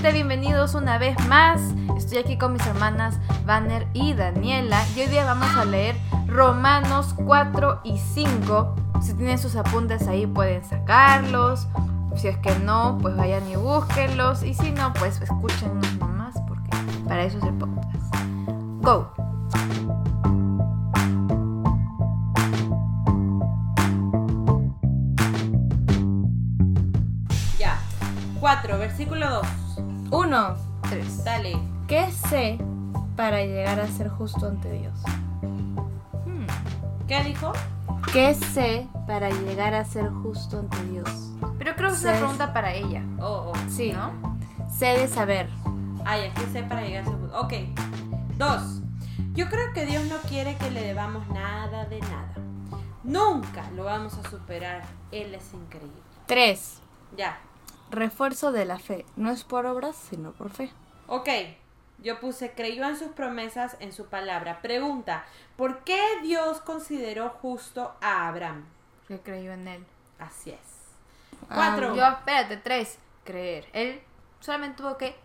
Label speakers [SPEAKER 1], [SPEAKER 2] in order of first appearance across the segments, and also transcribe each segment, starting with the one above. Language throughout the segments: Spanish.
[SPEAKER 1] Bienvenidos una vez más. Estoy aquí con mis hermanas Banner y Daniela y hoy día vamos a leer Romanos 4 y 5. Si tienen sus apuntes ahí pueden sacarlos. Si es que no, pues vayan y búsquenlos. Y si no, pues escúchenos nomás porque para eso es el podcast. Go.
[SPEAKER 2] Ya. 4, versículo 2.
[SPEAKER 1] 1, 3.
[SPEAKER 2] Dale.
[SPEAKER 1] ¿Qué sé para llegar a ser justo ante Dios?
[SPEAKER 2] Hmm. ¿Qué dijo?
[SPEAKER 1] ¿Qué sé para llegar a ser justo ante Dios? Pero creo que es una pregunta para ella.
[SPEAKER 2] Oh, oh.
[SPEAKER 1] Sí.
[SPEAKER 2] ¿No?
[SPEAKER 1] Sé de saber.
[SPEAKER 2] Ah, ya, ¿qué sé para llegar a ser Ok. 2. Yo creo que Dios no quiere que le debamos nada de nada. Nunca lo vamos a superar. Él es increíble.
[SPEAKER 1] 3.
[SPEAKER 2] Ya.
[SPEAKER 1] Refuerzo de la fe. No es por obras, sino por fe.
[SPEAKER 2] Ok. Yo puse, creyó en sus promesas, en su palabra. Pregunta, ¿por qué Dios consideró justo a Abraham?
[SPEAKER 1] Que creyó en él.
[SPEAKER 2] Así es. 4.
[SPEAKER 1] Ah, yo, espérate, 3. Creer. Él solamente tuvo que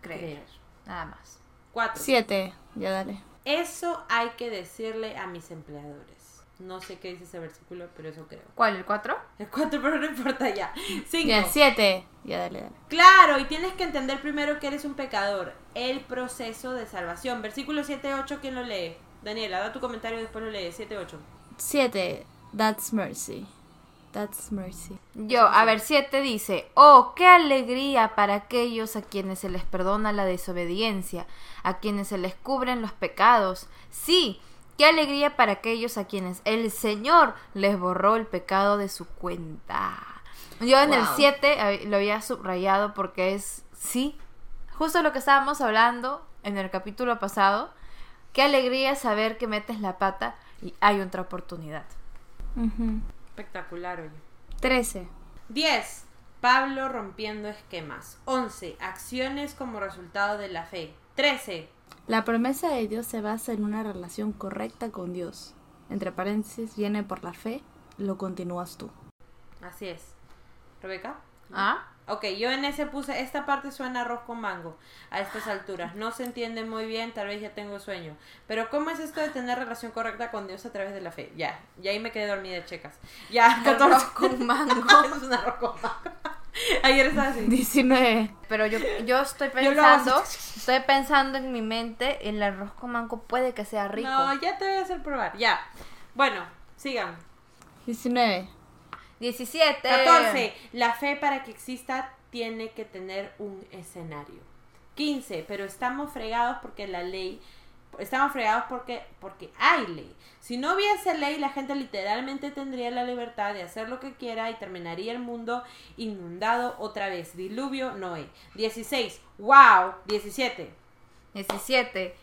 [SPEAKER 1] creer.
[SPEAKER 2] Creer.
[SPEAKER 1] Nada más.
[SPEAKER 2] 4.
[SPEAKER 1] 7. Ya dale.
[SPEAKER 2] Eso hay que decirle a mis empleadores. No sé qué dice ese versículo, pero eso creo.
[SPEAKER 1] ¿Cuál? ¿El 4?
[SPEAKER 2] El 4, pero no importa ya. 5.
[SPEAKER 1] Ya, 7. Ya dale, dale.
[SPEAKER 2] Claro, y tienes que entender primero que eres un pecador. El proceso de salvación. Versículo 7, 8, ¿quién lo lee? Daniela, da tu comentario y después lo lee. 7, 8.
[SPEAKER 3] 7. That's mercy. That's mercy.
[SPEAKER 1] Yo, a ver, 7 dice, oh, qué alegría para aquellos a quienes se les perdona la desobediencia, a quienes se les cubren los pecados. Sí, qué alegría para aquellos a quienes el Señor les borró el pecado de su cuenta. Yo en el
[SPEAKER 3] Wow.
[SPEAKER 1] 7 lo había subrayado porque es, sí, justo lo que estábamos hablando en el capítulo pasado. Qué alegría saber que metes la pata y hay otra oportunidad.
[SPEAKER 2] Espectacular, oye.
[SPEAKER 3] 13.
[SPEAKER 2] 10. Pablo rompiendo esquemas. 11. Acciones como resultado de la fe. 13.
[SPEAKER 3] La promesa de Dios se basa en una relación correcta con Dios. Entre paréntesis, viene por la fe, lo continúas tú.
[SPEAKER 2] Así es. ¿Rebeca?
[SPEAKER 1] ¿Ah?
[SPEAKER 2] Ok, yo en ese puse, esta parte suena arroz con mango a estas alturas. No se entiende muy bien, tal vez ya tengo sueño. Pero ¿cómo es esto de tener relación correcta con Dios a través de la fe? Ya, y ahí me quedé dormida, checas. Ya, 14.
[SPEAKER 1] Arroz con mango.
[SPEAKER 2] Es un arroz con mango. Ayer estaba así.
[SPEAKER 3] 19.
[SPEAKER 1] Pero yo, yo estoy pensando, estoy pensando en mi mente, el arroz con mango puede que sea rico.
[SPEAKER 2] No, ya te voy a hacer probar. Ya. Bueno, sigan.
[SPEAKER 3] 19.
[SPEAKER 1] 17.
[SPEAKER 2] 14. La fe para que exista tiene que tener un escenario. 15. Pero estamos fregados porque la ley. Estamos fregados porque, porque hay ley. Si no hubiese ley, la gente literalmente tendría la libertad de hacer lo que quiera y terminaría el mundo inundado otra vez. Diluvio, Noé. 16. ¡Wow! 17.
[SPEAKER 1] 17.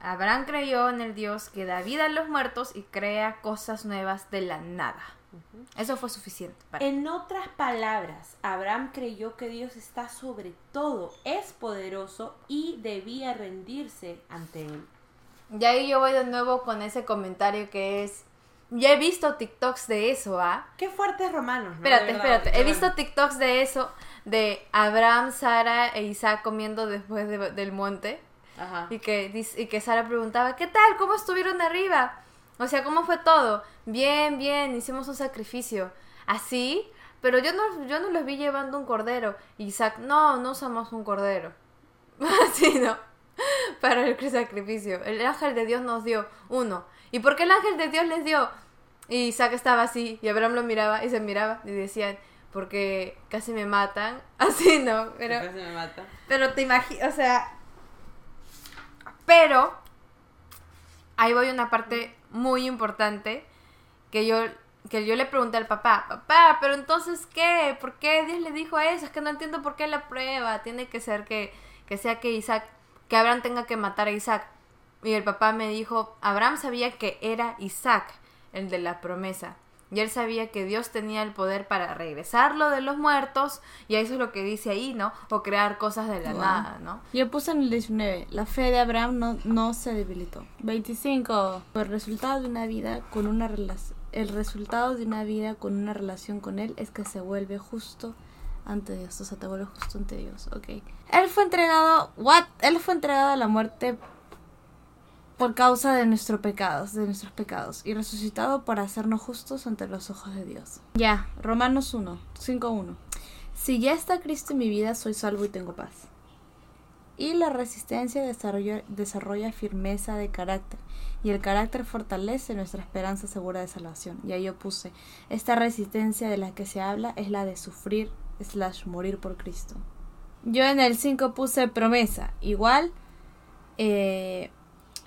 [SPEAKER 1] Abraham creyó en el Dios que da vida a los muertos y crea cosas nuevas de la nada. Eso fue suficiente para
[SPEAKER 2] En otras palabras, Abraham creyó que Dios está sobre todo, es poderoso y debía rendirse ante él.
[SPEAKER 1] Y ahí yo voy de nuevo con ese comentario que es... Ya he visto TikToks de eso, ¿ah?
[SPEAKER 2] Qué fuertes romanos, ¿no?
[SPEAKER 1] Espérate, espérate. He visto. TikToks de eso, de Abraham, Sara e Isaac comiendo después de- del monte.
[SPEAKER 2] Ajá.
[SPEAKER 1] Y que, y que Sara preguntaba, ¿qué tal? ¿Cómo estuvieron arriba? O sea, ¿cómo fue todo? Bien, bien, hicimos un sacrificio. ¿Así? Pero yo no, yo no los vi llevando un cordero. Isaac, no, no usamos un cordero. Así, ¿no? Para el sacrificio. El ángel de Dios nos dio uno. ¿Y por qué el ángel de Dios les dio? Y Isaac estaba así, y Abraham lo miraba y se miraba y decían, porque casi me matan. Así, ¿no? Pero...
[SPEAKER 2] Casi me mata.
[SPEAKER 1] Pero te imaginas, o sea. Pero. Ahí voy a una parte muy importante. Que yo. Que yo le pregunté al papá, papá, pero entonces qué, ¿por qué Dios le dijo eso? Es que no entiendo por qué la prueba. Tiene que ser que, que sea que Isaac, que Abraham tenga que matar a Isaac. Y el papá me dijo, Abraham sabía que era Isaac, el de la promesa. Y él sabía que Dios tenía el poder para regresarlo de los muertos, y eso es lo que dice ahí, ¿no? O crear cosas de la
[SPEAKER 3] Wow.
[SPEAKER 1] nada, ¿no?
[SPEAKER 3] Yo puse en el 19. La fe de Abraham no, no se debilitó. 25. El resultado de una vida con una relación. El resultado de una vida con una relación con él es que se vuelve justo ante Dios, o sea, te vuelves justo ante Dios, ok. Él fue entregado, what? Él fue entregado a la muerte por causa de nuestros pecados, de nuestros pecados, y resucitado para hacernos justos ante los ojos de Dios. Ya, Romanos 1, 5.1. Si ya está Cristo en mi vida, soy salvo y tengo paz. Y la resistencia desarrolla, desarrolla firmeza de carácter, y el carácter fortalece nuestra esperanza segura de salvación. Y ahí yo puse, esta resistencia de la que se habla es la de sufrir slash morir por Cristo. Yo en el 5 puse promesa, igual... Eh,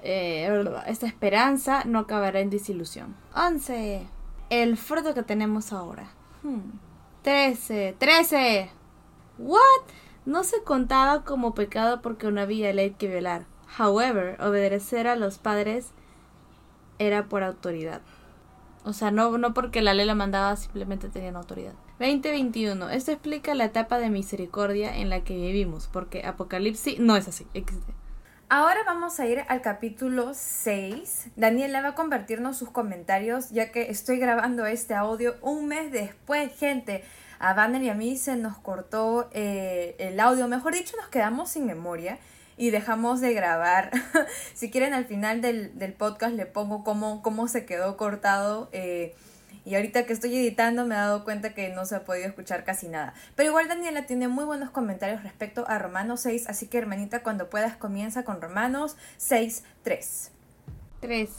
[SPEAKER 3] eh, esta esperanza no acabará en desilusión. 11. El fruto que tenemos ahora. 13. Hmm. 13. What? No se contaba como pecado porque no había ley que violar. However, obedecer a los padres era por autoridad. O sea, no, no porque la ley la mandaba, simplemente tenían autoridad. 2021. Esto explica la etapa de misericordia en la que vivimos, porque Apocalipsis no es así. Existe.
[SPEAKER 4] Ahora vamos a ir al capítulo 6. Daniela va a convertirnos sus comentarios ya que estoy grabando este audio un mes después, gente. A Banner y a mí se nos cortó eh, el audio, mejor dicho, nos quedamos sin memoria y dejamos de grabar. si quieren, al final del, podcast le pongo cómo, cómo se quedó cortado. Eh, y ahorita que estoy editando me he dado cuenta que no se ha podido escuchar casi nada. Pero igual Daniela tiene muy buenos comentarios respecto a Romanos 6, así que hermanita, cuando puedas comienza con Romanos 6, 3.
[SPEAKER 3] 3.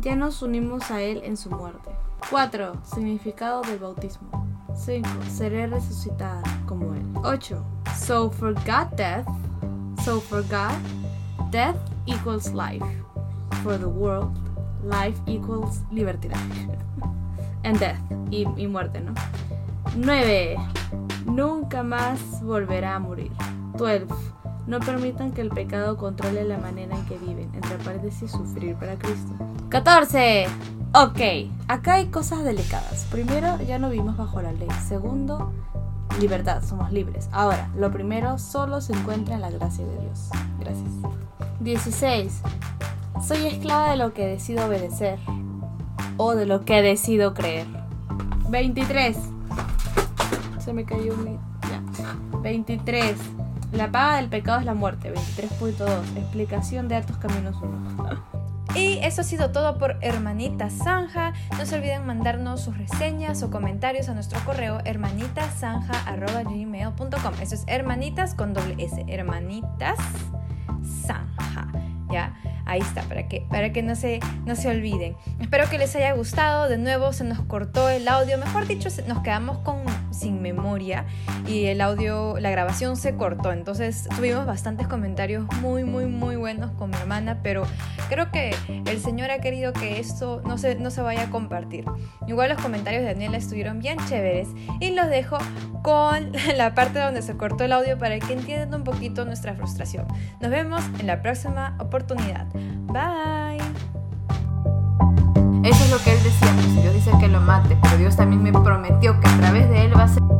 [SPEAKER 3] Ya nos unimos a Él en su muerte. 4. Significado del bautismo. 5. Seré resucitada como Él. 8. So for God death, so for God, death equals life. For the world, life equals libertad. and death y, muerte, ¿no? 9. Nunca más volverá a morir. 12. No permitan que el pecado controle la manera en que viven, entre paréntesis, sufrir para Cristo. 14. Ok, acá hay cosas delicadas. Primero, ya no vivimos bajo la ley. Segundo, libertad, somos libres. Ahora, lo primero solo se encuentra en la gracia de Dios. Gracias. 16. Soy esclava de lo que decido obedecer o de lo que decido creer. 23. Se me cayó un... Ya. 23. La paga del pecado es la muerte. 23.2. Explicación de Altos Caminos 1.
[SPEAKER 4] Y eso ha sido todo por Hermanita Zanja. No se olviden mandarnos sus reseñas o comentarios a nuestro correo hermanitasanja.gmail.com Eso es hermanitas con doble S. Hermanitas Zanja. ¿Ya? Ahí está, para que, para que no, se, no se olviden. Espero que les haya gustado. De nuevo se nos cortó el audio. Mejor dicho, nos quedamos con, sin memoria y el audio, la grabación se cortó. Entonces tuvimos bastantes comentarios muy, muy, muy buenos Pero creo que el Señor ha querido que esto no se, no se vaya a compartir. Igual los comentarios de Daniela estuvieron bien chéveres. Y los dejo con la parte donde se cortó el audio para que entiendan un poquito nuestra frustración. Nos vemos en la próxima oportunidad. Bye.
[SPEAKER 1] Eso es lo que él decía, pues Dios dice que lo mate, pero Dios también me prometió que a través de él va a ser...